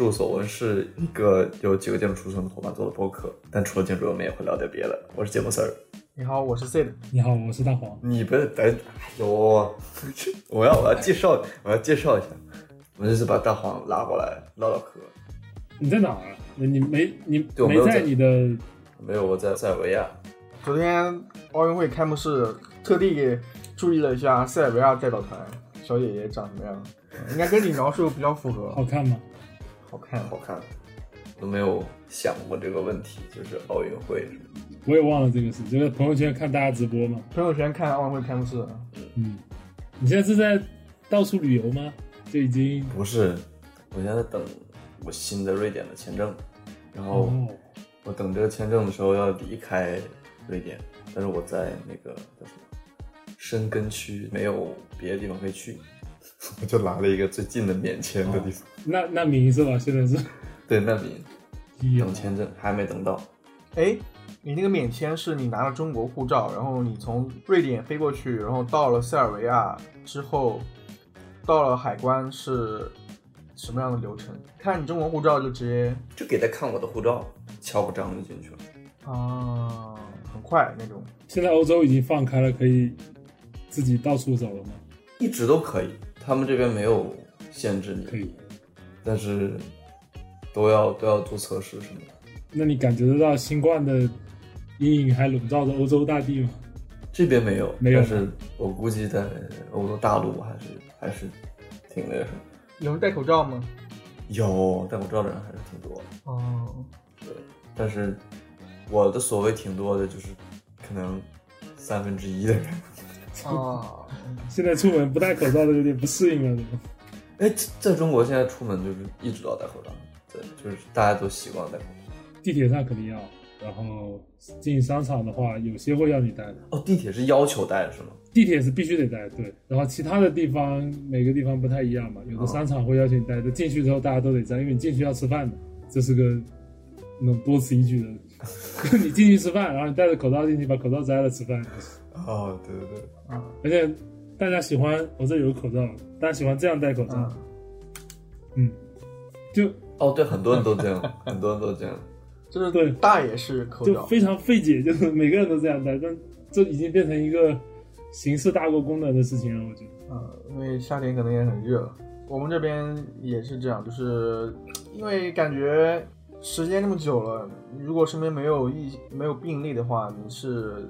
哟，这是迷途事务所，我们是一个有几个建筑出身的伙伴做的播客，但除了建筑，我们也会聊点别的。我是节目 Sir，你好，我是 Sid。你好，我是大黄。你不是等，哎呦，我要我要介绍我要介绍一下，我们这次把大黄拉过来唠唠嗑。你在哪儿啊？你没你没在没在你的没有，我在塞尔维亚。昨天奥运会开幕式，特地注意了一下塞尔维亚代表团小姐姐长什么样，应该跟你描述比较符合。好看吗？好看，好看，都没有想过这个问题，就是奥运会什么的。我也忘了这个事，就是朋友圈看大家直播嘛。朋友圈看奥运会开幕式，嗯，你现在是在到处旅游吗？就已经不是，我现在等我新的瑞典的签证，然后哦，我等这个签证的时候要离开瑞典，但是我在那个叫什么深根区，没有别的地方可以去，我就拿了一个最近的免签的地方。那那名是吧？现在是对，难民等签证还没等到，哎，你那个免签是你拿了中国护照，然后你从瑞典飞过去，然后到了塞尔维亚之后，到了海关是什么样的流程？看你中国护照就直接就给他看我的护照，敲个章就进去了。啊，很快那种。现在欧洲已经放开了，可以自己到处走了吗？一直都可以，他们这边没有限制你，可以。但是都要都要做测试什么的。那你感觉得到新冠的阴影还笼罩着欧洲大地吗？这边没有，没有但是我估计在欧洲大陆还是还是挺那个什么。有人戴口罩吗？有戴口罩的人还是挺多的，哦，对。但是我的所谓挺多的，就是可能三分之一的人。啊，现在出门不戴口罩都有点不适应了？哎，在中国现在出门就是一直都要戴口罩，对，就是大家都习惯戴口罩。地铁上肯定要，然后进商场的话，有些会要你戴的。哦，地铁是要求戴是吗？地铁是必须得戴，对。然后其他的地方每个地方不太一样嘛，有的商场会要求你戴的，进去之后大家都得摘，因为你进去要吃饭的，这是个那种多此一举的。你进去吃饭，然后你戴着口罩进去，把口罩摘了吃饭，哦，对对对，啊而且大家喜欢我这有口罩，大家喜欢这样戴口罩，啊，嗯，就哦对，很多人都这样，很多人都这样。就是对大也是口罩，就非常费解，就是每个人都这样戴，但这已经变成一个形式大过功能的事情了，我觉得。啊，因为夏天可能也很热，我们这边也是这样，就是因为感觉时间这么久了，如果身边没有疫没有病例的话，你是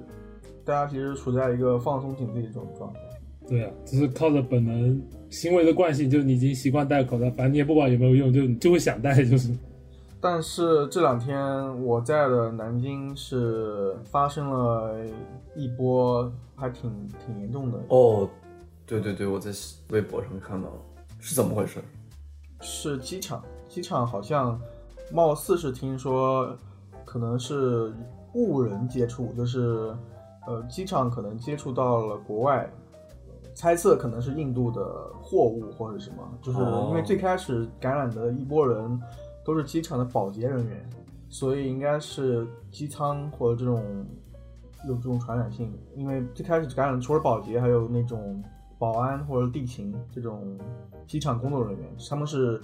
大家其实处在一个放松警惕的这种状态。对啊，只是靠着本能行为的惯性，就是你已经习惯戴口罩，反正你也不管有没有用，就你就会想戴，就是。但是这两天我在的南京是发生了一波还挺挺严重的，哦，对对对，我在微博上看到了，是怎么回事？是机场，机场好像貌似是听说可能是误人接触，就是呃机场可能接触到了国外，猜测可能是印度的货物或者什么，就是哦因为最开始感染的一波人都是机场的保洁人员，所以应该是机舱或者这种有这种传染性，因为最开始感染除了保洁，还有那种保安或者地勤这种机场工作人员，他们是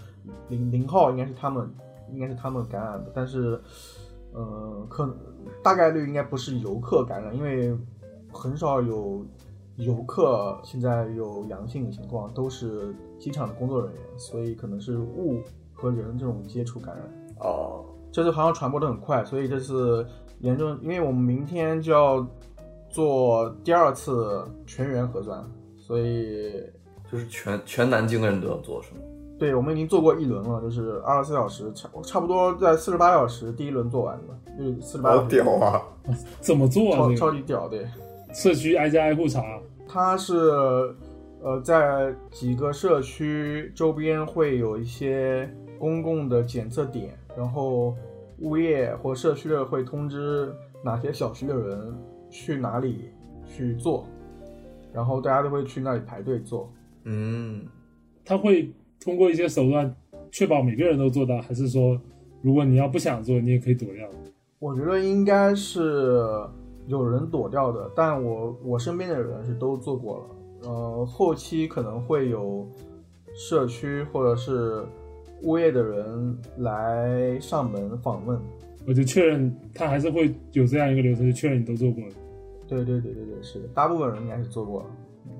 零零号，应该是他们，应该是他们感染的，但是呃，可能大概率应该不是游客感染，因为很少有游客现在有阳性的情况，都是机场的工作人员，所以可能是物和人这种接触感染。哦，这次好像传播的很快，所以这次严重，因为我们明天就要做第二次全员核酸，所以就是全全南京的人都要做是吗？对我们已经做过一轮了，就是二十四小时，差差不多在四十八小时第一轮做完的，就是四十八好屌，啊！怎么做啊？超这个超级屌，的。社区挨家挨户查，它是呃在几个社区周边会有一些公共的检测点，然后物业或社区的会通知哪些小区的人去哪里去做，然后大家都会去那里排队做。嗯，他会通过一些手段确保每个人都做到，还是说，如果你要不想做，你也可以躲掉？我觉得应该是有人躲掉的，但我我身边的人是都做过了。呃，后期可能会有社区或者是物业的人来上门访问。我就确认他还是会有这样一个流程，就确认你都做过了。对对对对对，是的，大部分人应该是做过了。嗯，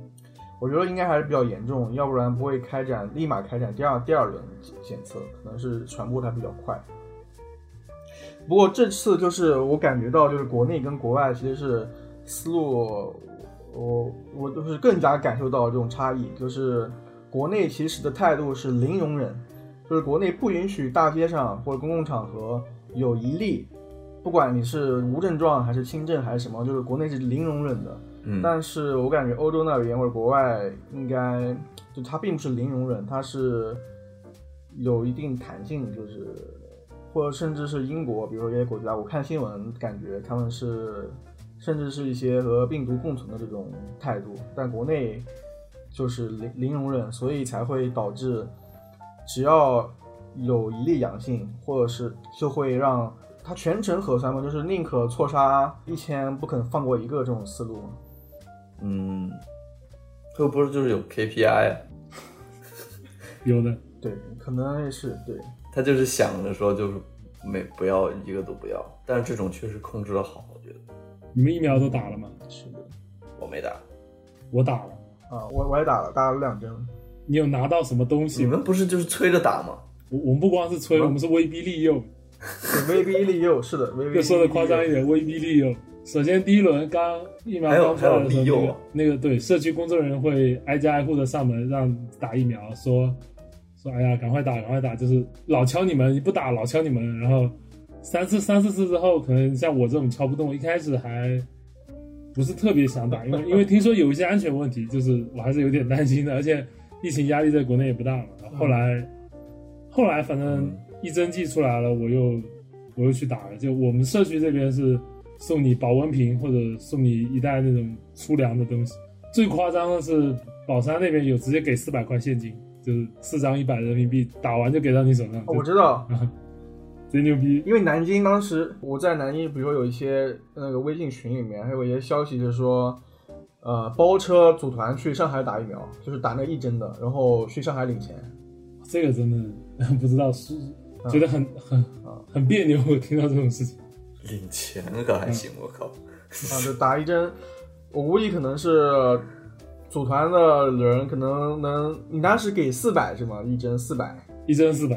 我觉得应该还是比较严重，要不然不会开展立马开展第二第二轮检测，可能是传播它比较快。不过这次就是我感觉到，就是国内跟国外其实是思路，我我就是更加感受到这种差异，就是国内其实的态度是零容忍，就是国内不允许大街上或者公共场合有一例，不管你是无症状还是轻症还是什么，就是国内是零容忍的。嗯，但是我感觉欧洲那边或者国外应该就它并不是零容忍，它是有一定弹性，就是或者甚至是英国，比如说一些国家，我看新闻感觉他们是甚至是一些和病毒共存的这种态度，但国内就是零零容忍，所以才会导致只要有一例阳性，或者是就会让他全程核酸嘛，就是宁可错杀一千，不肯放过一个这种思路。嗯，这不是就是有 KPI？啊有的，对，可能也是对。他就是想着说就是没不要一个都不要，但是这种确实控制的好，我觉得你们疫苗都打了吗？是的，我没打，我打了。啊，我我也打了，打了两针。你有拿到什么东西？你们不是就是催着打吗？我我们不光是催，我们是威逼利诱。威逼利诱，是的，威 逼利诱。就说的夸张一点，威逼利诱。首先第一轮刚疫苗刚出来的时候，那个对社区工作人员会挨家挨户的上门让打疫苗，说说哎呀赶快打赶快打，就是老敲你们，你不打老敲你们，然后三次三四次之后，可能像我这种敲不动，一开始还不是特别想打，因为因为听说有一些安全问题，就是我还是有点担心的，而且疫情压力在国内也不大嘛。后来后来反正一针剂出来了，我又我又去打了。就我们社区这边是送你保温瓶或者送你一袋那种粗粮的东西。最夸张的是宝山那边有直接给四百块现金，就是四张一百人民币，打完就给到你手上，哦我知道，贼牛逼。因为南京当时我在南京，比如说有一些那个微信群里面，还有一些消息就是说，呃，包车组团去上海打疫苗，就是打那一针的，然后去上海领钱。这个真的不知道是觉得很很 很别扭，我听到这种事情。领钱可还行，我靠，啊，就打一针，我估计可能是组团的人可能能，你当时给四百是吗？一针四百。一针四百，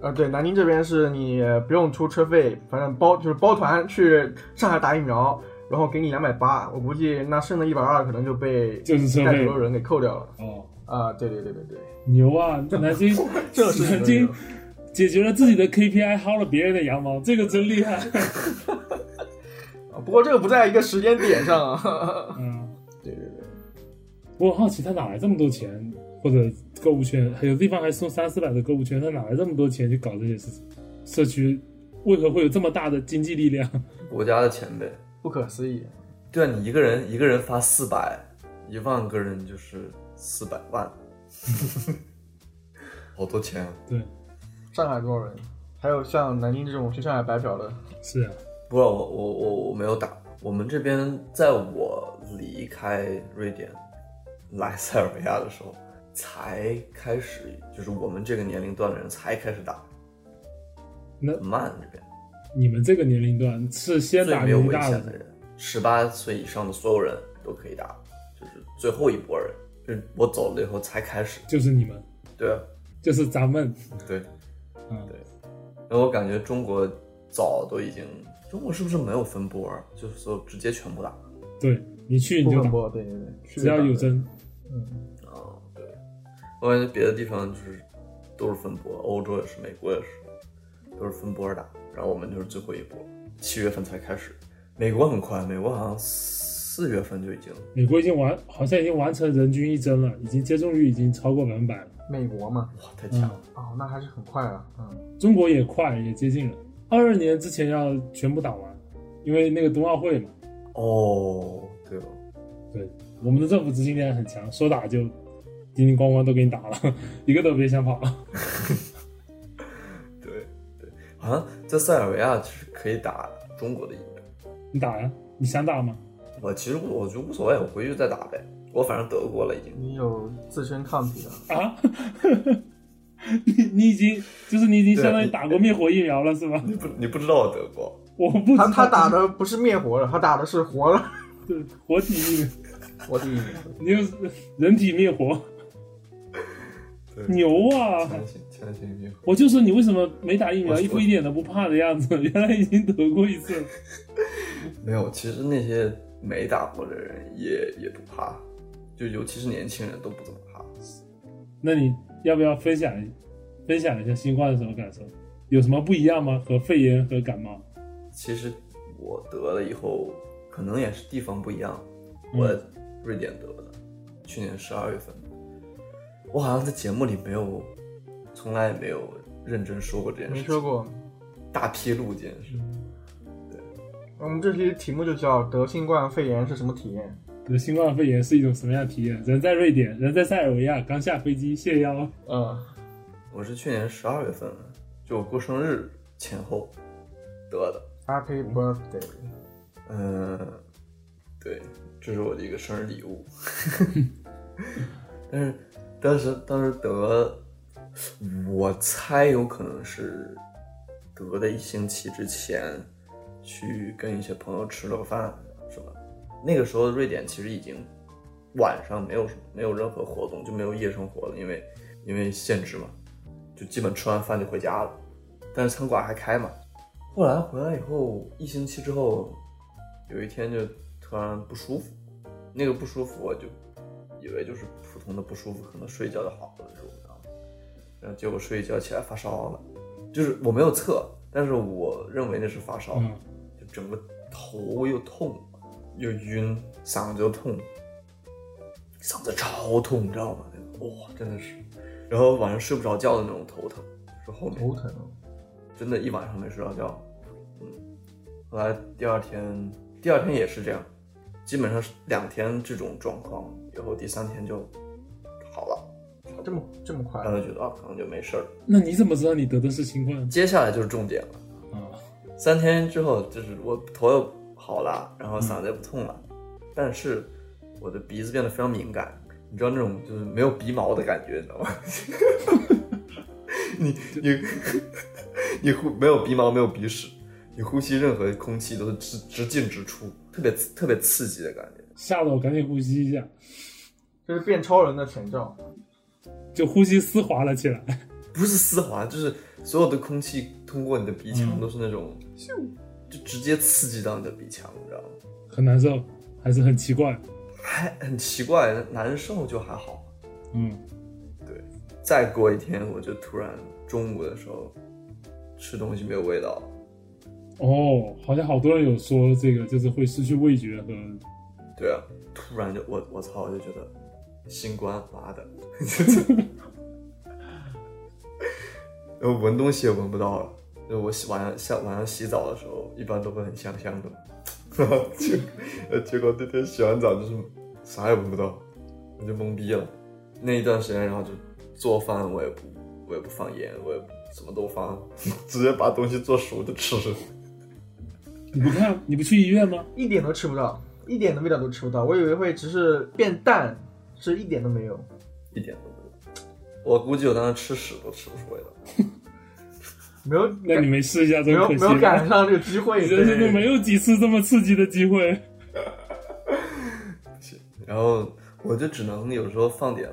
啊，对，南京这边是你不用出车费，反正包就是包团去上海打疫苗，然后给你两百八，我估计那剩的一百二可能就被就是车费带头的人给扣掉了。哦，啊，对对对对对，牛啊！南京 这是南京解决了自己的 KPI，薅了别人的羊毛，这个真厉害。啊，不过这个不在一个时间点上啊。嗯，我很好奇他哪来这么多钱，或者购物券，还有地方还送三四百的购物券，他哪来这么多钱去搞这些事情？社区为何会有这么大的经济力量？国家的钱呗。不可思议。对啊，你一个人一个人发四百，一万个人就是四百万，好多钱啊！对，上海多少人？还有像南京这种去上海白嫖的，是啊，不过我我我我没有打，我们这边在我离开瑞典来塞尔维亚的时候，才开始，就是我们这个年龄段的人才开始打，那慢这边。你们这个年龄段是先打没有年龄大的，危险的人，十八岁以上的所有人都可以打，就是最后一波人，就是我走了以后才开始。就是你们，对啊，就是咱们，对，嗯，对因为我感觉中国早都已经，中国是不是没有分波儿，就是说直接全部打？对你去你就打，对对对，只要有针，嗯，啊，对，我感觉别的地方就是都是分波，欧洲也是，美国也是，都是分波打，然后我们就是最后一波，七月份才开始。美国很快，美国好像四月份就已经，美国已经完，好像已经完成人均一针了，已经接种率已经超过百分百了。美国嘛，哇，太强了。哦，那还是很快啊，嗯，中国也快，也接近了。二二年之前要全部打完，因为那个冬奥会嘛。哦，对了，对，我们的政府执行力很强，说打就叮叮咣咣都给你打了，一个都别想跑。对对，好像在塞尔维亚是可以打中国的疫苗。你打呀？你想打吗？我其实我觉得无所谓，我回去再打呗。我反正得过了已经。你有自身抗体了，啊？你你已经就是你已经相当于打过灭活疫苗了是吗？你不你不知道我得过，我不知道他他打的不是灭活了，他打的是活了。对活体疫苗，我的你有人体灭活，对，牛啊！强行强行灭火。我就说你为什么没打疫苗，我一副一点都不怕的样子？原来已经得过一次了。没有，其实那些没打过的人也也不怕，就尤其是年轻人都不怎么怕。那你要不要分享一分享一下新冠是什么感受？有什么不一样吗？和肺炎和感冒？其实我得了以后，可能也是地方不一样。嗯我瑞典得的，去年十二月份。我好像在节目里没有，从来没有认真说过这件事情。没说过。大披露这件事。对我们这期题目就叫得新冠肺炎是什么体验？得新冠肺炎是一种什么样的体验？人在瑞典，人在塞尔维亚，刚下飞机谢邀。嗯，我是去年十二月份，就我过生日前后得的。Happy birthday！嗯，对，这是我的一个生日礼物。但是当时当时得，我猜有可能是得的一星期之前，去跟一些朋友吃了个饭，是吧？那个时候瑞典其实已经晚上没有什么没有任何活动，就没有夜生活了，因为因为限制嘛，就基本吃完饭就回家了。但是餐馆还开嘛。后来回来以后，一星期之后，有一天就突然不舒服，那个不舒服我就以为就是普通的不舒服，可能睡一觉就好了，那种？然后结果睡一觉起来发烧了，就是我没有测，但是我认为那是发烧，嗯，就整个头又痛又晕，嗓子又痛，嗓子超痛，你知道吗？那个哇，真的是，然后晚上睡不着觉的那种头疼，是后面头疼。真的一晚上没睡着觉。嗯，后来第二天，第二天也是这样，基本上是两天这种状况，以后第三天就好了，这么这么快然？后觉得啊，可能就没事儿。那你怎么知道你得的是新冠？接下来就是重点了，啊，三天之后就是我头又好了，然后嗓子也不痛了，但是我的鼻子变得非常敏感，你知道那种就是没有鼻毛的感觉，你知道吗？你你你呼没有鼻毛，没有鼻屎，你呼吸任何空气都是直直进直出，特别特别刺激的感觉。吓得我赶紧呼吸一下，这是变超人的前兆。就呼吸丝滑了起来。不是丝滑，就是所有的空气通过你的鼻腔嗯都是那种，就直接刺激到你的鼻腔，你知道吗？很难受，还是很奇怪。还很奇怪，难受就还好。嗯，对再过一天，我就突然中午的时候吃东西没有味道了，哦，好像好多人有说这个，就是会失去味觉和对啊，突然就我我操，我就觉得新冠，妈的，然 后闻东西也闻不到了。就我洗晚上下晚上洗澡的时候，一般都会很香香的，然 后结呃结果那天洗完澡就是啥也闻不到，我就懵逼了。那一段时间，然后就做饭我也不我也不放盐，我也不什么都放，直接把东西做熟就吃。你不看，你不去医院吗？一点都吃不到，一点的味道都吃不到。我以为会只是变淡，是一点都没有。一点都没有。我估计我当时吃屎都吃不出味道。没有那你没试一下，没有真可惜没有赶。上这个机会，你人生中对没有几次这么刺激的机会。然后我就只能有时候放点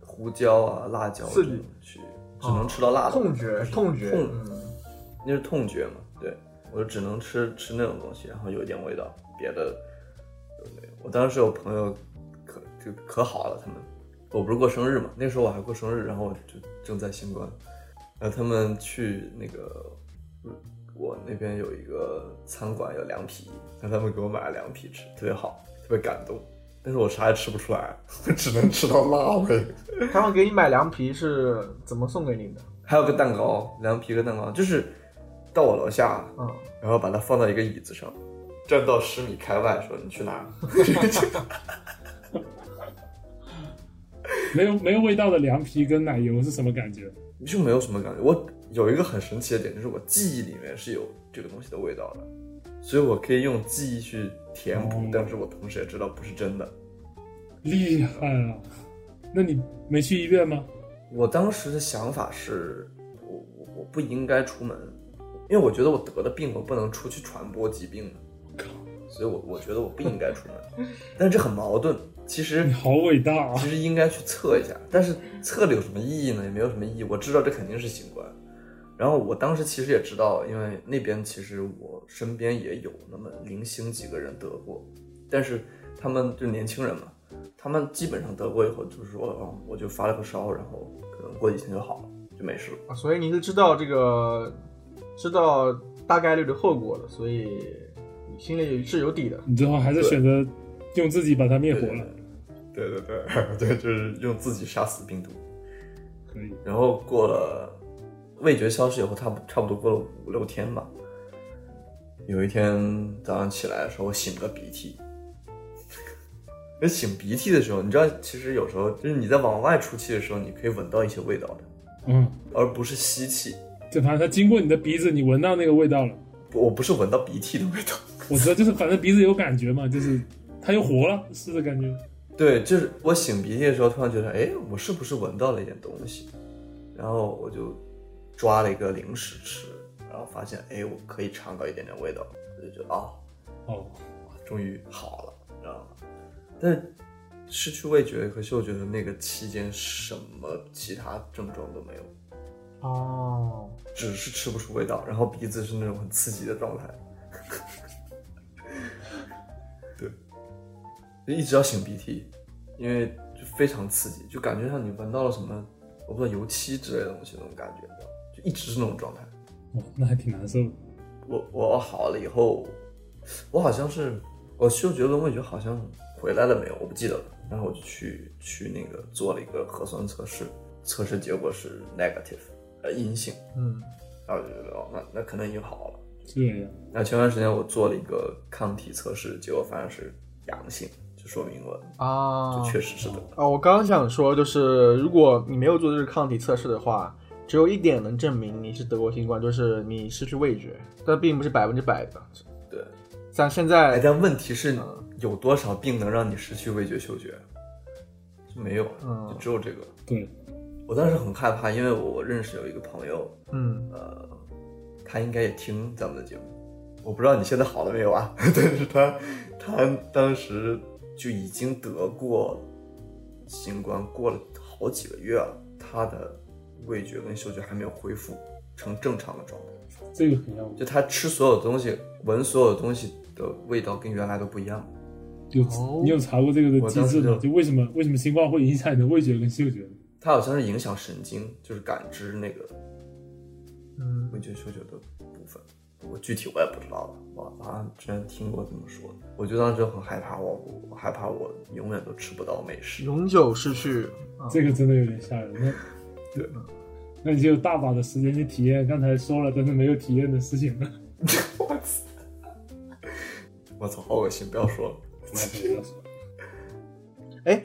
胡椒啊、辣椒刺激去，只能吃到辣的。痛觉痛觉，痛嗯，那是痛觉嘛？对，我就只能吃吃那种东西，然后有一点味道，别的都没有。我当时有朋友可就可好了，他们我不是过生日嘛，那时候我还过生日，然后我就正在新冠，然后他们去那个我那边有一个餐馆有凉皮，让他们给我买了凉皮吃，特别好，特别感动。但是我啥也吃不出来，我 只能吃到辣味。他们给你买凉皮是怎么送给你的？还有个蛋糕，凉皮跟蛋糕，就是到我楼下，嗯，然后把它放到一个椅子上，站到十米开外，说你去哪儿？没有没有味道的凉皮跟奶油是什么感觉？就没有什么感觉。我有一个很神奇的点，就是我记忆里面是有这个东西的味道的，所以我可以用记忆去填补，哦但是我同时也知道不是真的。厉害啊！那你没去医院吗？我当时的想法是，我我我不应该出门，因为我觉得我得了病，我不能出去传播疾病的，所以我我觉得我不应该出门。但是这很矛盾，其实你好伟大啊！其实应该去测一下，但是测了有什么意义呢？也没有什么意义。我知道这肯定是新冠，然后我当时其实也知道，因为那边其实我身边也有那么零星几个人得过，但是他们就年轻人嘛，他们基本上得过以后就是说，哦，我就发了个烧，然后可能过几天就好了，就没事了。啊，所以你是知道这个，知道大概率的后果了，所以你心里是有底的。你最后还是选择用自己把它灭活了，对对对 对，就是用自己杀死病毒。可以。然后过了味觉消失以后，差不差不多过了五六天吧。有一天早上起来的时候，我擤个鼻涕。那擤鼻涕的时候，你知道，其实有时候就是你在往外出气的时候，你可以闻到一些味道的，嗯，而不是吸气。就反正它经过你的鼻子，你闻到那个味道了。我不是闻到鼻涕的味道，我知道，就是反正鼻子有感觉嘛，就是它又活了，是这感觉。对，就是我擤鼻涕的时候，突然觉得，哎，我是不是闻到了一点东西？然后我就抓了一个零食吃，然后发现，哎，我可以尝到一点点味道，我就觉得，哦，哦，终于好了，知道吗？但失去味觉和嗅觉的那个期间，什么其他症状都没有，哦，只是吃不出味道，然后鼻子是那种很刺激的状态。对，就一直要擤鼻涕，因为就非常刺激，就感觉像你闻到了什么，我不知道油漆之类的东西那种感觉，你知道吗就一直是那种状态。哦，那还挺难受的。我我好了以后，我好像是我嗅觉跟味觉好像回来了没有，我不记得了。然后我就去去那个做了一个核酸测试，测试结果是 negative，呃阴性。嗯，然后我就觉得哦，那那可能已经好了。这样，那前段时间我做了一个抗体测试，结果发现是阳性，就说明了啊，就确实是得了。啊，我刚刚想说，就是如果你没有做这个抗体测试的话，只有一点能证明你是得过新冠，就是你失去味觉，但并不是百分之百的。对，像现哎，在，但问题是有多少病能让你失去味觉嗅觉？就没有，嗯就只有这个。对，我当时很害怕，因为我认识有一个朋友，嗯，呃，他应该也听咱们的节目，我不知道你现在好了没有啊？但是他他当时就已经得过新冠，过了好几个月了，他的味觉跟嗅觉还没有恢复成正常的状态。这个很要就他吃所有东西、闻所有东西的味道跟原来都不一样。有哦你有查过这个的机制吗？就就为什么为什么新冠会影响你的味觉跟嗅觉呢？它好像是影响神经，就是感知那个嗯味觉、嗅觉的部分。我具体我也不知道了，我好像之前听过这么说的。我就当时就很害怕，我我害怕我永远都吃不到美食。永久失去，啊这个真的有点吓人。那对，那你就有大把的时间去体验刚才说了但是没有体验的事情了。我操！我操，好恶心！不要说了。不要说。哎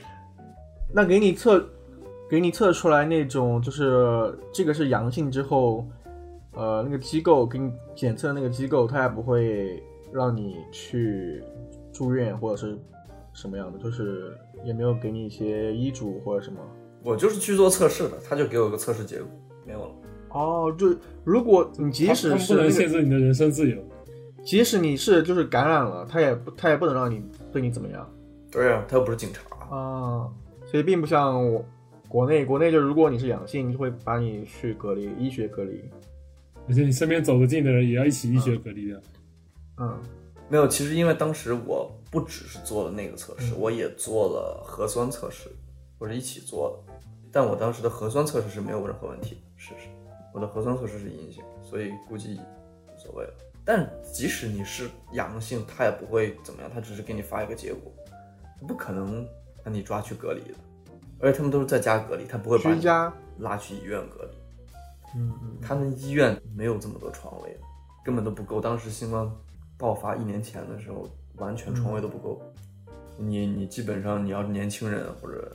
那给你测，给你测出来那种，就是这个是阳性之后，呃，那个机构给你检测的那个机构，它也不会让你去住院或者是什么样的，就是也没有给你一些医嘱或者什么。我就是去做测试的，他就给我一个测试结果，没有了。哦，就如果你即使是，限制你的人身自由。即使你是就是感染了，他也不他也不能让你对你怎么样对啊，他又不是警察。啊。所以并不像我国内，国内就如果你是阳性，就会把你去隔离，医学隔离。而且你身边走得近的人也要一起医学隔离的。嗯，没有，其实因为当时我不只是做了那个测试，我也做了核酸测试，我是一起做的。但我当时的核酸测试是没有任何问题的，是是，我的核酸测试是阴性，所以估计无所谓了。但即使你是阳性，他也不会怎么样，他只是给你发一个结果，不可能把你抓去隔离的。而且他们都是在家隔离，他不会把你居家，拉去医院隔离。嗯嗯，他们医院没有这么多床位，根本都不够。当时新冠爆发一年前的时候，完全床位都不够。你你基本上你要是年轻人或者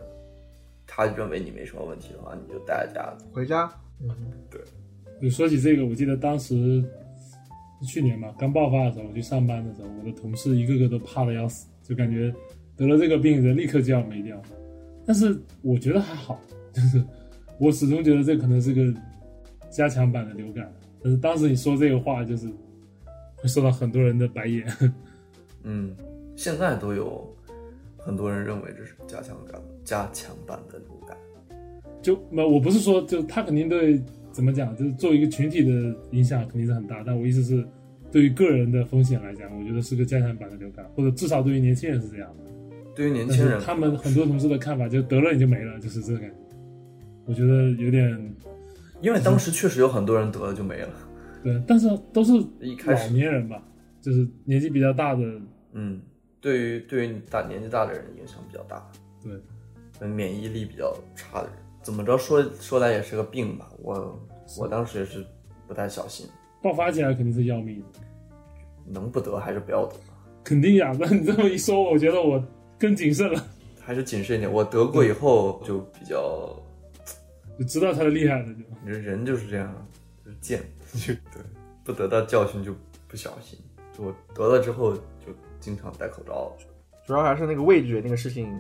他认为你没什么问题的话，你就待在家。回家。嗯，对。你说起这个，我记得当时去年嘛，刚爆发的时候，我去上班的时候，我的同事一个个都怕的要死，就感觉得了这个病人立刻就要没掉。但是我觉得还好，就是我始终觉得这可能是个加强版的流感。但是当时你说这个话，就是会受到很多人的白眼。嗯，现在都有很多人认为这是加强版加强版的流感。就那我不是说，就他肯定对怎么讲，就是作为一个群体的影响肯定是很大。但我意思是，对于个人的风险来讲，我觉得是个加强版的流感，或者至少对于年轻人是这样的。对于年轻人，他们很多同事的看法，就得了你就没了，就是这个感觉。我觉得有点因为当时确实有很多人得了就没了。对，但是都是老一开始，年人吧，就是年纪比较大的，嗯，对于对于大年纪大的人影响比较大，对，免疫力比较差的人，怎么着说说来也是个病吧。我我当时也是不太小心，爆发起来肯定是要命的，能不得还是不要得，肯定呀。那你这么一说，我觉得我更谨慎了，还是谨慎一点。我得过以后就比较，就知道他的厉害了，就你这人就是这样，就是贱，就对，不得到教训就不小心。就我得了之后就经常戴口罩。主要还是那个味觉那个事情，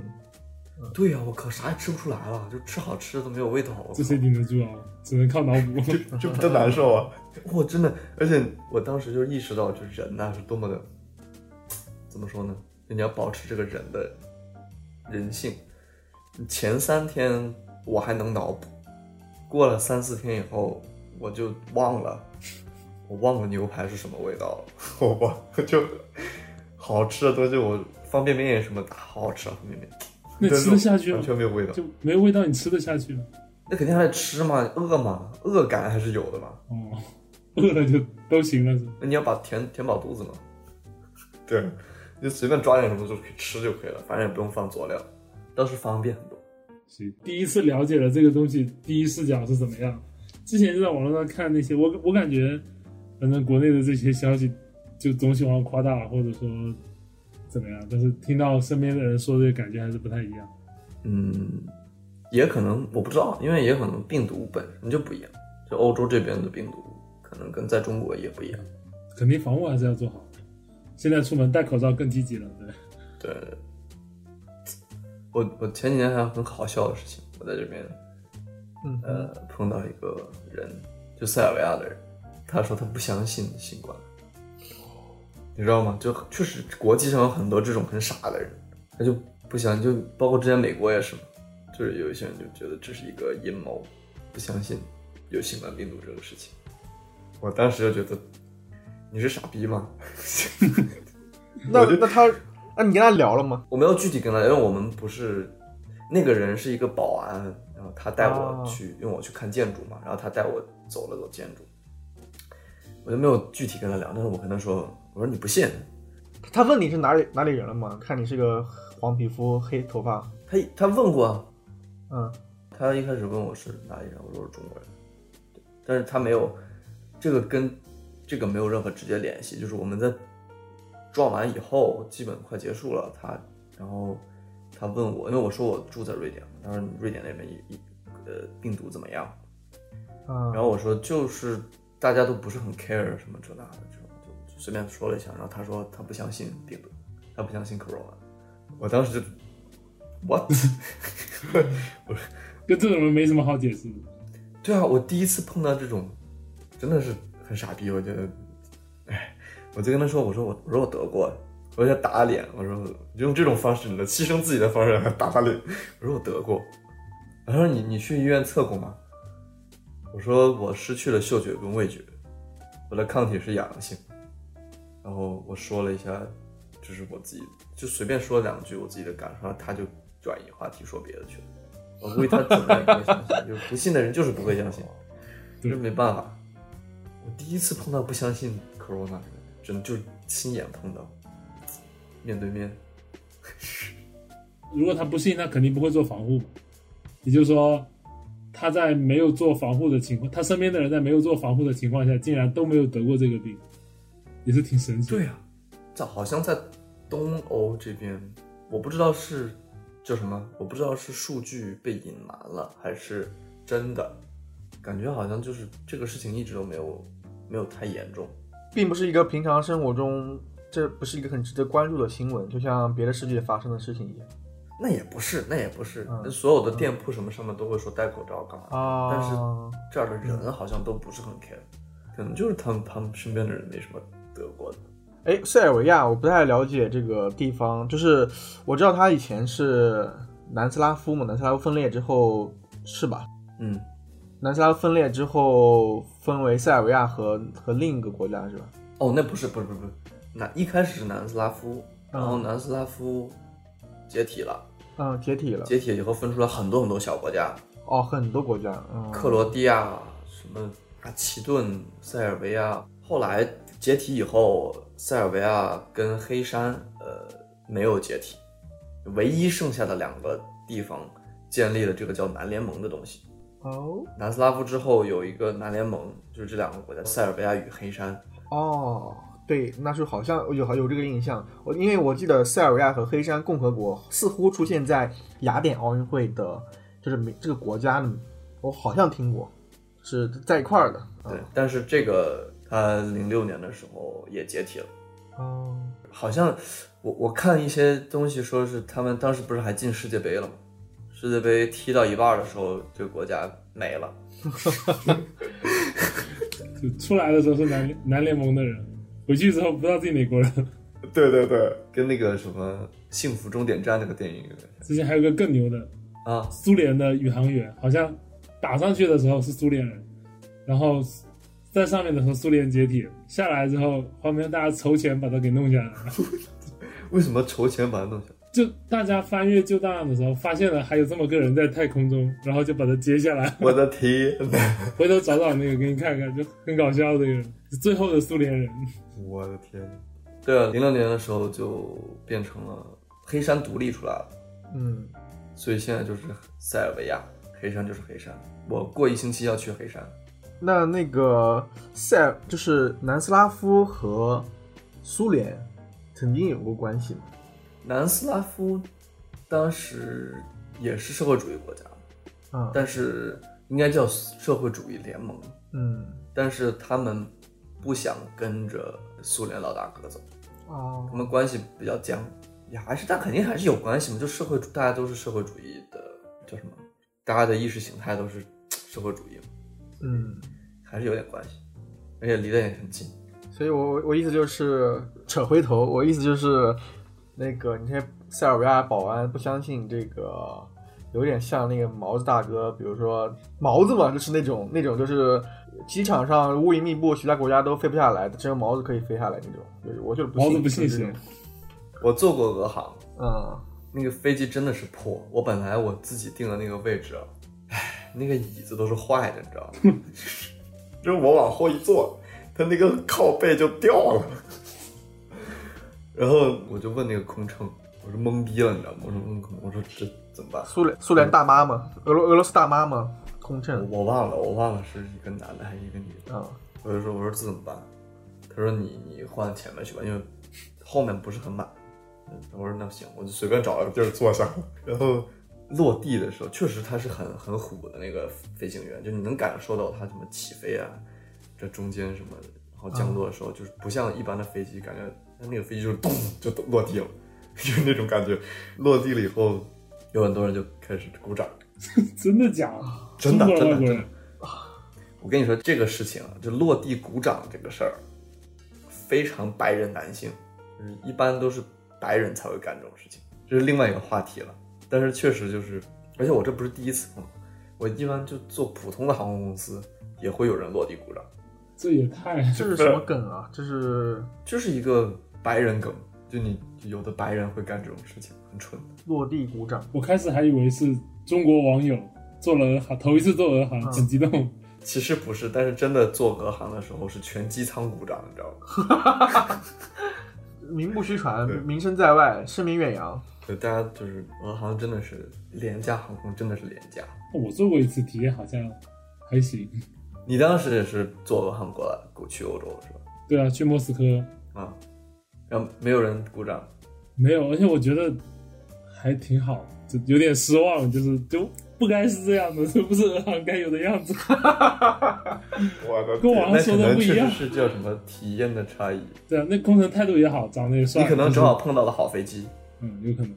对呀、我靠，啥也吃不出来了，就吃好吃的都没有味道。我这谁顶得住啊？只能靠脑补。就比较难受啊！我真的，而且我当时就意识到，就是人呐、是多么的，怎么说呢？就你要保持这个人的人性。前三天我还能脑补，过了三四天以后，我就忘了，我忘了牛排是什么味道了。我忘就好吃的东西，我方便面也什么好好吃啊，方便面，那吃得下去吗完？全没有味道。就没有味道，你吃得下去吗？那肯定还得吃嘛，饿嘛，饿感还是有的嘛。哦，饿了就都行了是？那你要把填填饱肚子嘛。对，就随便抓点什么就可以吃就可以了，反正也不用放佐料，倒是方便很多。行，第一次了解了这个东西，第一视角是怎么样。之前就在网络上看那些，我我感觉，反正国内的这些消息，就总喜欢夸大或者说怎么样，但是听到身边的人说这个感觉还是不太一样。嗯，也可能我不知道，因为也可能病毒本身就不一样，就欧洲这边的病毒可能跟在中国也不一样。肯定防护还是要做好。现在出门戴口罩更积极了，对。对，我我前几年还有很好笑的事情，我在这边嗯，呃碰到一个人，就塞尔维亚的人，他说他不相信新冠，你知道吗？就确实国际上有很多这种很傻的人，他就不相信，就包括之前美国也是嘛，就是有一些人就觉得这是一个阴谋，不相信有新冠病毒这个事情。我当时就觉得你是傻逼吗？那那他，那你跟他聊了吗？我没有具体跟他，因为我们不是那个人是一个保安，然后他带我哦去，因为我去看建筑嘛，然后他带我走了走建筑，我就没有具体跟他聊，但是我跟他说，我说你不信，他问你是哪里哪里人了吗？看你是个黄皮肤黑头发，他他问过啊，嗯，他一开始问我是哪里人，我说我是中国人，但是他没有这个跟这个没有任何直接联系，就是我们在撞完以后，基本快结束了，他然后他问我，因为我说我住在瑞典嘛，他说瑞典那边一一呃病毒怎么样？啊，然后我说就是大家都不是很 care 什么这那的这种，就就随便说了一下，然后他说他不相信病毒，他不相信 corona，我当时就 what？跟这种人没什么好解释的。对啊，我第一次碰到这种，真的是很傻逼。我觉得，哎，我就跟他说，我说我我说我得过，我就打他脸，我说用这种方式，你的牺牲自己的方式来打他脸，我说我得过。他说你你去医院测过吗？我说我失去了嗅觉跟味觉，我的抗体是阳性。然后我说了一下，就是我自己就随便说两句我自己的感受，他就转移话题说别的去了。我估计他怎么样也不会相信，就不信的人就是不会相信，就是没办法。我第一次碰到不相信 corona 的人，真的就是亲眼碰到，面对面。如果他不信，他肯定不会做防护嘛。也就是说，他在没有做防护的情况，他身边的人在没有做防护的情况下，竟然都没有得过这个病，也是挺神奇的。对呀、这好像在东欧这边，我不知道是叫什么，我不知道是数据被隐瞒了还是真的，感觉好像就是这个事情一直都没有没有太严重。并不是一个平常生活中，这不是一个很值得关注的新闻，就像别的世界发生的事情一样。那也不是，那也不是，嗯所有的店铺什么上面都会说戴口罩干嘛的，啊，但是这儿的人好像都不是很 care，可能就是他们他们身边的人没什么得过的。哎，塞尔维亚我不太了解这个地方，就是我知道它以前是南斯拉夫嘛，南斯拉夫分裂之后是吧？嗯，南斯拉夫分裂之后分为塞尔维亚和和另一个国家是吧？哦，那不是不是不是南一开始是南斯拉夫，然后嗯南斯拉夫解体了，嗯，解体了。解体以后分出了很多很多小国家，哦，很多国家，嗯，克罗地亚、什么阿奇顿、塞尔维亚。后来解体以后，塞尔维亚跟黑山呃没有解体，唯一剩下的两个地方建立了这个叫南联盟的东西。哦南斯拉夫之后有一个南联盟，就是这两个国家，塞尔维亚与黑山。哦，对，那时候好像有有这个印象。我因为我记得塞尔维亚和黑山共和国似乎出现在雅典奥运会的，就是每这个国家呢，我好像听过是在一块儿的。对，但是这个它零六年的时候也解体了。哦，好像我我看一些东西说是他们当时不是还进世界杯了吗？世界杯踢到一半的时候，这个国家没了。就出来的时候是南南联盟的人，回去之后不知道自己哪国人。对对对，跟那个什么《幸福终点站》那个电影有点之前还有个更牛的，啊。苏联的宇航员，好像打上去的时候是苏联人，然后在上面的时候苏联解体，下来之后后面大家筹钱把他给弄下来了。为什么筹钱把他弄下来？就大家翻阅旧档案的时候，发现了还有这么个人在太空中，然后就把他接下来。我的天！回头找找那个给你看看，就很搞笑。这个人最后的苏联人，我的天！对啊，零六年的时候就变成了黑山独立出来了，嗯，所以现在就是塞尔维亚，黑山就是黑山。我过一星期要去黑山。那那个塞尔就是南斯拉夫和苏联曾经有过关系吗？南斯拉夫当时也是社会主义国家，啊，但是应该叫社会主义联盟，嗯，但是他们不想跟着苏联老大哥走，哦他，们关系比较僵，也还是但肯定还是有关系嘛，就社会主大家都是社会主义的，叫什么？大家的意识形态都是 社会主义嘛，嗯，还是有点关系，而且离得也很近。所以我我我意思就是扯回头，我意思就是那个你看塞尔维亚保安不相信这个，有点像那个毛子大哥，比如说毛子嘛，就是那种那种就是机场上乌云密布，其他国家都飞不下来，只有毛子可以飞下来那种。就是我就是不信毛子不信邪。我坐过俄航，嗯，那个飞机真的是破，我本来我自己定的那个位置啊，唉，那个椅子都是坏的，你知道吗？就是我往后一坐，它那个靠背就掉了。然后我就问那个空乘，我说懵逼了，你知道吗？我说问空，我说这怎么办？苏联苏联大妈吗，俄罗俄罗斯大妈吗，空乘。我忘了，我忘了是一个男的还是一个女的。嗯我就说我说这怎么办？他说你你换前面去吧，因为后面不是很满。嗯我说那行，我就随便找了个地儿坐下。然后落地的时候，确实他是很很虎的那个飞行员，就你能感受到他什么起飞啊，这中间什么，然后降落的时候，就是不像一般的飞机，感觉他那个飞机就是咚就落地了，就是那种感觉。落地了以后，有很多人就开始鼓掌。真的假的？真的真的真的人，我跟你说这个事情啊，就落地鼓掌这个事儿，非常白人男性，就是一般都是白人才会干这种事情，这是另外一个话题了。但是确实就是，而且我这不是第一次碰，我一般就坐普通的航空公司也会有人落地鼓掌，这也太……这是什么梗啊？这是就是一个白人梗，就你有的白人会干这种事情，很蠢的。落地鼓掌。我开始还以为是中国网友做了俄航，头一次做俄航，嗯很激动。其实不是，但是真的做俄航的时候是全机舱鼓掌，你知道吗？名不虚传，名声在外，声名远扬。对大家就是俄航真的是廉价航空，真的是廉价。我做过一次，体验好像还行。你当时也是坐俄航过来过去欧洲是吧？对啊，去莫斯科啊，然后没有人鼓掌，没有，而且我觉得还挺好，就有点失望，就是就不该是这样的，这不是俄航该有的样子。我的跟网上说的不一样是叫什么体验的差异。对啊，那工程态度也好，长得也帅。你可能正好碰到了好飞机，嗯，有可能。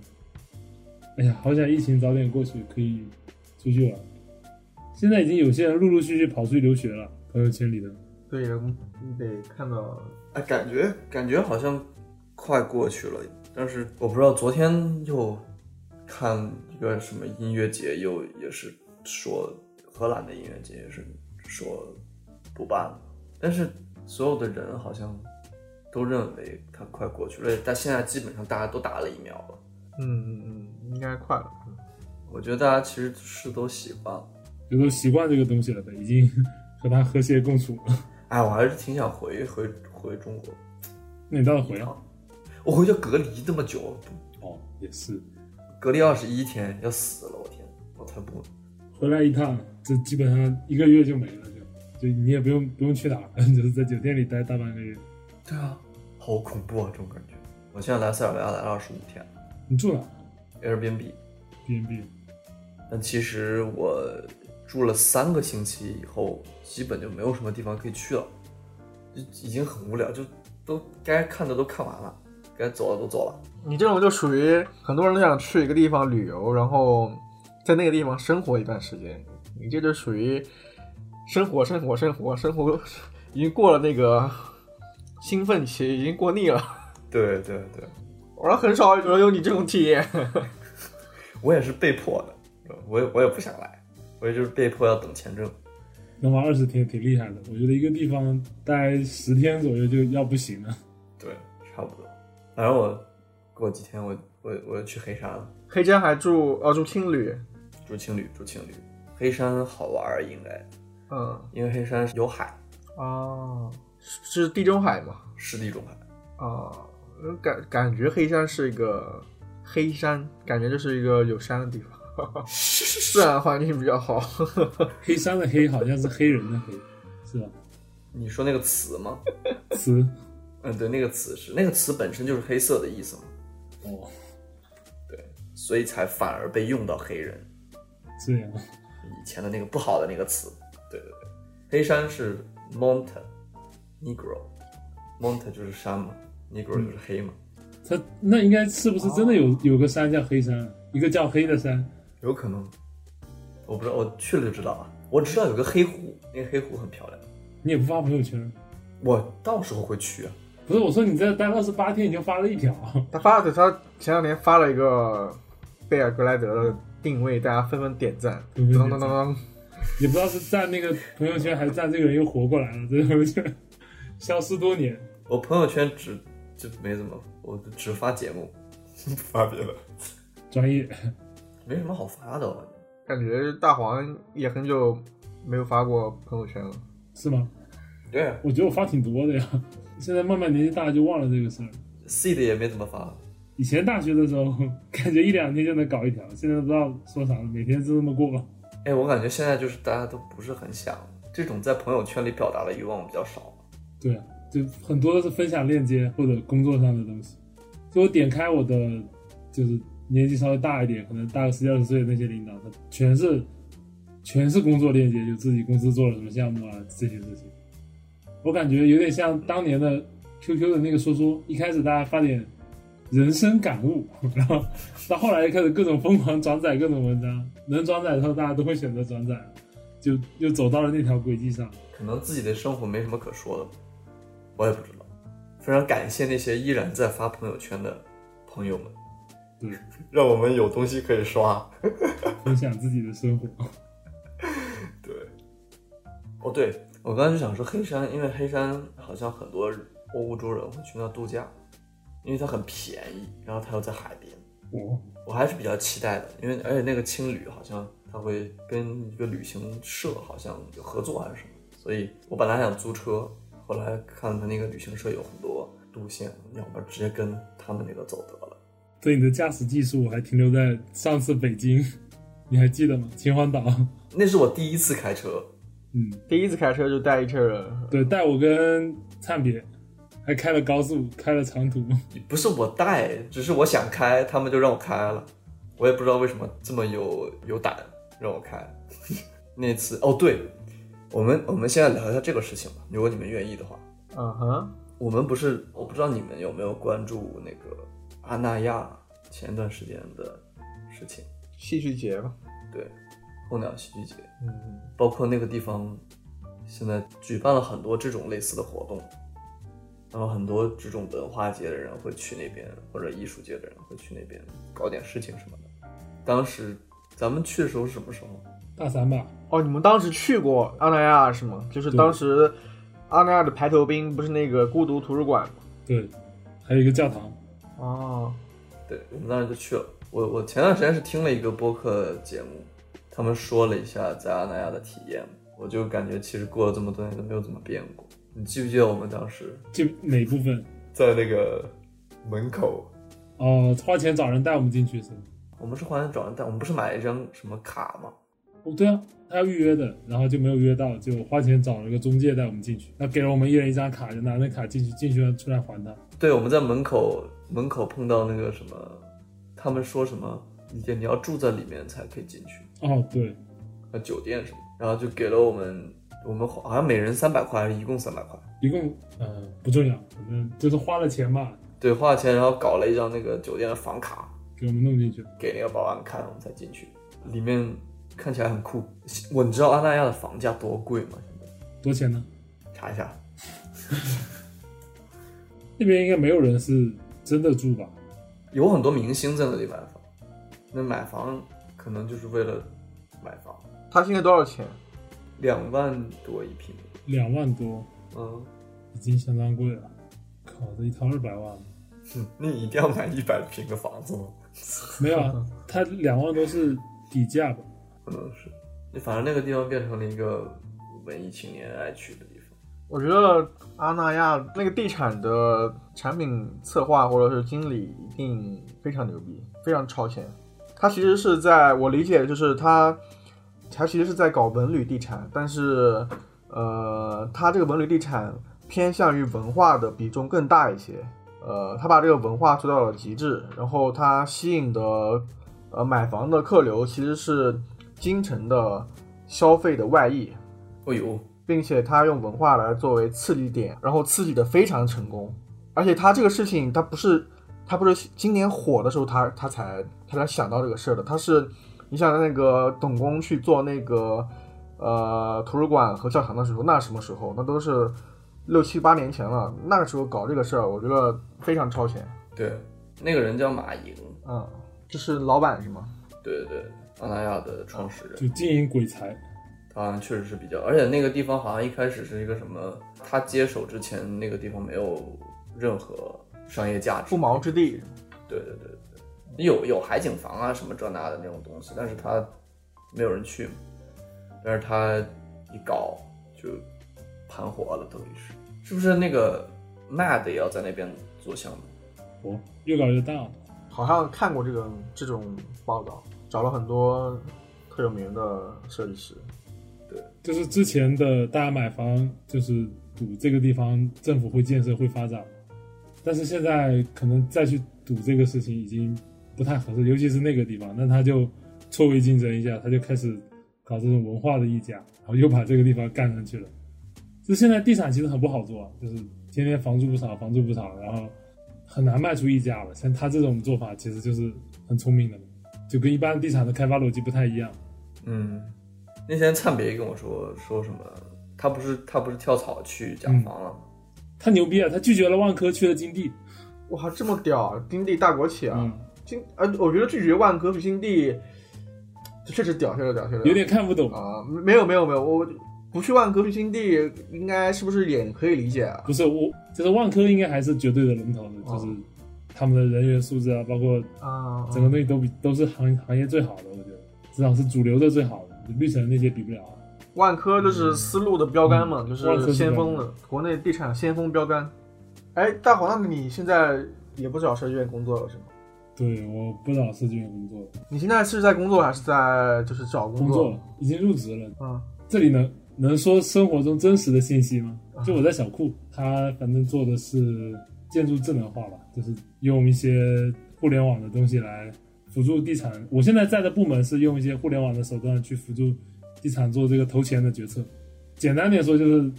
哎呀，好想疫情早点过去，可以出去玩。现在已经有些人陆陆续续跑出去留学了，朋友圈里的。对呀，你得看到，哎，感觉感觉好像快过去了，但是我不知道，昨天又看一个什么音乐节，又也是说荷兰的音乐节也是说不办了，但是所有的人好像都认为它快过去了，但现在基本上大家都打了疫苗了，嗯嗯嗯，应该快了。我觉得大家其实是都习惯了，就都习惯这个东西了呗，已经和它和谐共处了。哎，我还是挺想回回回中国那你倒是回啊？我回去隔离这么久，哦，也是，隔离二十一天要死了，我天，我才不回来一趟，这基本上一个月就没了，就就你也不用不用去哪儿，就是在酒店里待大半个月。对啊，好恐怖啊，这种感觉。我现在来塞尔维亚来了二十五天你住哪，Airbnb，？B N B。但其实我住了三个星期以后，基本就没有什么地方可以去了，就已经很无聊，就都该看的都看完了，该走的都走了。你这种就属于很多人都想去一个地方旅游，然后在那个地方生活一段时间。你这就属于生活，生活，生活，生活，已经过了那个兴奋期，已经过腻了。对对对，我说很少有人有你这种体验。我也是被迫的，我也我也不想来，我也就是被迫要等签证。能玩二十天挺厉害的，我觉得一个地方待十天左右就要不行了。对，差不多。反正我过几天我我我去黑山了。黑山还住哦住青旅，住青旅，住青旅。黑山好玩儿，应该，嗯因为黑山有海，哦，是地中海吗？是地中海。哦，感感觉黑山是一个黑山，感觉就是一个有山的地方，自然环境比较好。黑山的黑好像是黑人的黑，是吧？你说那个词吗？词嗯，对，那个词是那个词本身就是黑色的意思嘛，哦，对，所以才反而被用到黑人这样以前的那个不好的那个词。对对对，黑山是 Monte Negro，Monte 就是山嘛，Negro 就是黑嘛，他那应该是不是真的有、有个山叫黑山，一个叫黑的山？有可能，我不知道，我去了就知道了。我知道有个黑湖，那个黑湖很漂亮，你也不发朋友圈？我到时候会去啊。不是，我说你在待二十八天，你就发了一条，他发的，他前两天发了一个贝尔格莱德的定位，大家纷纷点赞，纷纷点赞当当当当，也不知道是赞那个朋友圈，还是赞这个人又活过来了，这个就消失多年。我朋友圈只就没怎么，我只发节目，不发别的，专业，没什么好发的。我感觉感觉大黄也很久没有发过朋友圈了。是吗？对啊我觉得我发挺多的呀，现在慢慢年纪大了就忘了这个事儿。，seed 也没怎么发。以前大学的时候，感觉一两天就能搞一条，现在不知道说啥了，每天就这么过。哎，我感觉现在就是大家都不是很想这种在朋友圈里表达的欲望比较少。对啊，就很多都是分享链接或者工作上的东西。就我点开我的，就是年纪稍微大一点，可能大个十几二十岁的那些领导，他全是全是工作链接，就自己公司做了什么项目啊这些事情。我感觉有点像当年的 QQ 的那个说说，一开始大家发点人生感悟，然后到后来开始各种疯狂转载各种文章，能转载的时候大家都会选择转载，就又走到了那条轨迹上。可能自己的生活没什么可说的，我也不知道。非常感谢那些依然在发朋友圈的朋友们，对，让我们有东西可以刷。分享自己的生活。对，哦对，我刚才就想说黑山，因为黑山好像很多欧洲人会去那度假，因为它很便宜，然后它又在海边，我我还是比较期待的，因为而且那个青旅好像它会跟一个旅行社好像有合作还是什么，所以我本来想租车，后来看他那个旅行社有很多路线，要么直接跟他们那个走得了。对你的驾驶技术还停留在上次北京，你还记得吗？秦皇岛，那是我第一次开车，嗯，第一次开车就带一车人，对，带我跟灿别，还开了高速，开了长途，不是我带，只是我想开，他们就让我开了，我也不知道为什么这么有有胆让我开。那次哦，对，我们我们现在聊一下这个事情吧，如果你们愿意的话。嗯哼，我们不是，我不知道你们有没有关注那个阿那亚前段时间的事情。戏剧节吧。对，候鸟戏剧节，嗯，包括那个地方现在举办了很多这种类似的活动，然后很多这种文化节的人会去那边，或者艺术界的人会去那边搞点事情什么的。当时咱们去的时候是什么时候？大三吧，哦，你们当时去过阿那亚是吗？就是当时阿那亚的排头兵不是那个孤独图书馆吗？对，还有一个教堂，哦，对，我们当时就去了。我我前段时间是听了一个播客节目，他们说了一下在阿那亚的体验，我就感觉其实过了这么多年都没有怎么变过。你记不记得我们当时就哪部分？在那个门口，哦，花钱找人带我们进去是吗？我们是花钱找人带，我们不是买了一张什么卡吗？哦，对啊，他要预约的，然后就没有约到，就花钱找了个中介带我们进去。那给了我们一人一张卡，就拿那卡进去，进去了出来还他。对，我们在门口门口碰到那个什么，他们说什么，你你要住在里面才可以进去，哦，对，呃，酒店什么，然后就给了我们，我们好像每人三百块，还是一共三百块？一共呃不重要，反正就是花了钱嘛，对，花了钱，然后搞了一张那个酒店的房卡，给我们弄进去。给那个保安看，我们才进去。里面看起来很酷。我你知道阿那亚的房价多贵吗？多钱呢？查一下，那边应该没有人是真的住吧？有很多明星在那里买房，那买房可能就是为了买房，他现在多少钱？两万多一平，两万多，嗯，已经相当贵了。靠，这一套二百万，哼，那你一定要买一百平的房子吗？没有啊，他两万多是底价吧？可能是，反正那个地方变成了一个文艺青年爱去的地方。我觉得阿那亚那个地产的产品策划或者是经理一定非常牛逼，非常超前。他其实是在我理解，就是他他其实是在搞文旅地产，但是呃，他这个文旅地产偏向于文化的比重更大一些。呃，他把这个文化做到了极致，然后他吸引的呃买房的客流其实是京城的消费的外溢。哦呦，并且他用文化来作为刺激点，然后刺激的非常成功。而且他这个事情，他不是他不是今年火的时候他他才他才想到这个事儿的，他是你想那个董工去做那个呃图书馆和教堂的时候，那什么时候？那都是六七八年前了。那个时候搞这个事儿，我觉得非常超前。对，那个人叫马莹，嗯，这是老板是吗？对对对，阿那亚的创始人。就经营鬼才，他好像确实是比较，而且那个地方好像一开始是一个什么，他接手之前那个地方没有任何商业价值，不毛之地。对对对对，有有海景房啊什么这那的那种东西，但是它没有人去，但是它一搞就盘活了，等于是，是不是那个 Mad 也要在那边做项目？哦，越搞越大了。好像看过这个这种报道，找了很多特有名的设计师。对就是之前的大家买房就是赌这个地方政府会建设会发展，但是现在可能再去赌这个事情已经不太合适，尤其是那个地方，那他就错位竞争一下，他就开始搞这种文化的溢价，然后又把这个地方干上去了。就现在地产其实很不好做，就是天天房住不炒，房住不炒，然后很难卖出溢价了。像他这种做法其实就是很聪明的，就跟一般地产的开发逻辑不太一样。嗯，那天灿别跟我说说什么，他不是他不是跳槽去甲方了吗？他牛逼啊！他拒绝了万科，去了金地。哇，这么屌！金地大国企啊，嗯，金呃，我觉得拒绝万科去新地，这确实屌，确实屌，确实有点看不懂。啊、没有没有没有，我不去万科去新地，应该是不是也可以理解啊？不是我，就是万科应该还是绝对的龙头的，哦就是他们的人员素质啊，包括啊，整个东西都比都是行行业最好的，我觉得至少是主流的最好的，绿城那些比不了。万科就是丝路的标杆嘛，就是先锋的国内地产先锋标杆。哎，大黄，那你现在也不找设计院工作了是吗？对，我不找设计院工作，你现在是在工作还是在就是找工工作已经入职了。嗯，这里能能说生活中真实的信息吗？就我在小库，他反正做的是建筑智能化吧，就是用一些互联网的东西来辅助地产。我现在在的部门是用一些互联网的手段去辅助地产做这个投钱的决策。简单点说就是，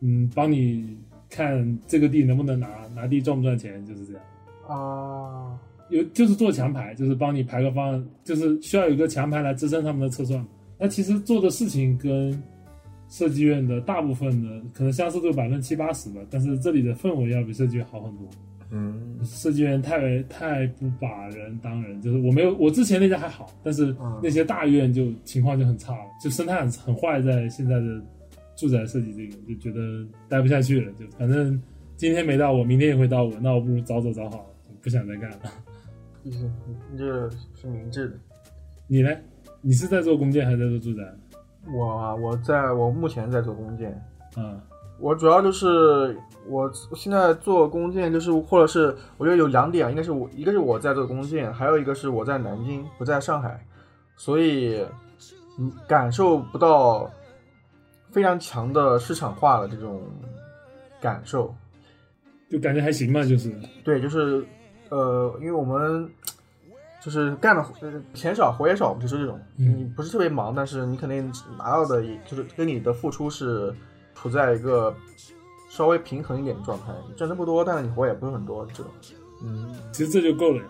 嗯，帮你看这个地能不能拿，拿地赚不赚钱，就是这样。啊，有就是做强排，就是帮你排个方案，就是需要有一个强排来支撑他们的测算。那其实做的事情跟设计院的大部分的可能相似度百分之七八十吧，但是这里的氛围要比设计院好很多。嗯，设计院太太不把人当人，就是我没有我之前那家还好，但是嗯那些大院就情况就很差了，就生态很很坏，在现在的住宅设计这个就觉得待不下去了，就反正今天没到我，明天也会到我，那我不如早走早好，不想再干了。毕竟你这是明智的。你呢？你是在做弓箭还是在做住宅？我啊，我在我目前在做弓箭，嗯，我主要就是我现在做弓箭，就是或者是我觉得有两点，应该是我一个是我在做弓箭，还有一个是我在南京，不在上海，所以嗯感受不到非常强的市场化的这种感受。就感觉还行吧，就是对，就是呃，因为我们就是干的呃钱少活也少，就是这种，嗯你不是特别忙，但是你肯定拿到的也就是跟你的付出是处在一个稍微平衡一点的状态，你挣的不多，但是你活也不是很多，这种。嗯，其实这就够了，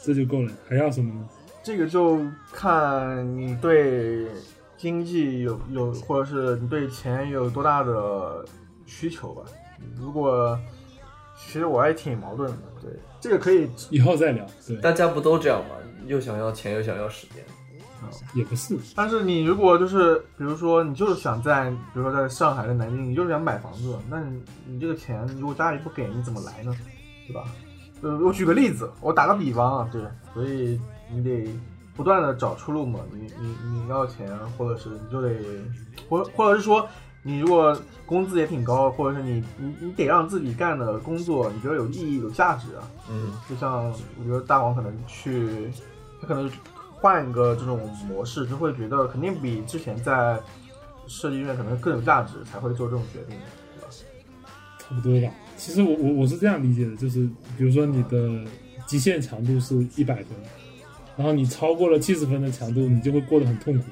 这就够了，还要什么呢？这个就看你对经济有有，或者是你对钱有多大的需求吧。如果其实我还挺矛盾的，对这个可以以后再聊。对，大家不都这样吗？又想要钱，又想要时间。也不是，但是你如果就是，比如说你就是想在，比如说在上海、在南京，你就是想买房子，那你你这个钱如果家里不给，你怎么来呢？对吧？呃，我举个例子，我打个比方啊，对，所以你得不断的找出路嘛。你你你要钱，或者是你就得，或或者是说，你如果工资也挺高，或者是你你你得让自己干的工作你觉得有意义、有价值啊。嗯，就像我觉得大王可能去，他可能换一个这种模式，就会觉得肯定比之前在设计院可能更有价值，才会做这种决定，对吧？差不多吧。其实我我我是这样理解的，就是比如说你的极限强度是一百分，然后你超过了七十分的强度，你就会过得很痛苦。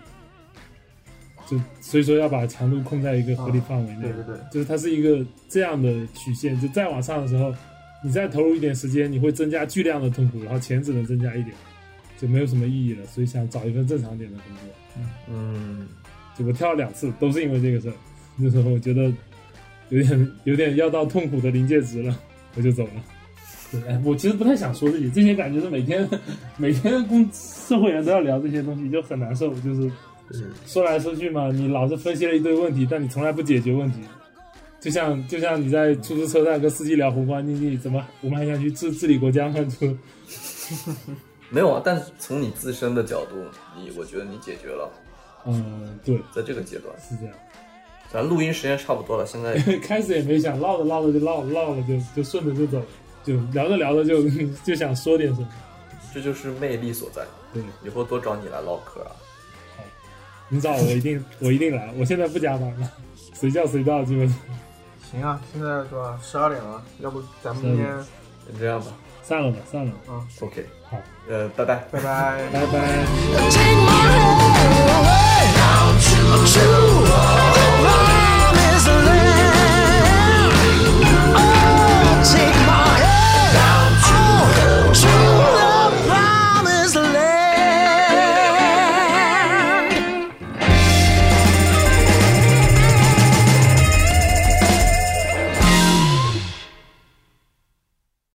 就所以说要把强度控在一个合理范围内，对对对，就是它是一个这样的曲线，就再往上的时候，你再投入一点时间，你会增加巨量的痛苦，然后钱只能增加一点，就没有什么意义了。所以想找一份正常点的工作。嗯，就我跳了两次，都是因为这个事儿。那时候我觉得有点有点要到痛苦的临界值了，我就走了。对，哎我其实不太想说这些，这些感觉是每天 每天工社会人都要聊这些东西，就很难受。就是说来说去嘛，你老是分析了一堆问题，但你从来不解决问题。就像就像你在出租车上跟司机聊宏观经济，怎么我们还想去治治理国家吗？就 没有啊。但是从你自身的角度，你我觉得你解决了，嗯，对，在这个阶段，是这样。咱录音时间差不多了，现在 开始也没想，唠着唠着就唠唠了就就顺着就走了，就聊着聊着就 就想说点什么。这就是魅力所在。对，以后多找你来唠嗑啊。你找我一定我一定来，我现在不加班了，随叫随到，基本上。行啊，现在是吧？十二点了，要不咱们今天先这样吧。散了吧，散了嗯，，OK，好，呃，拜拜。拜拜。拜拜。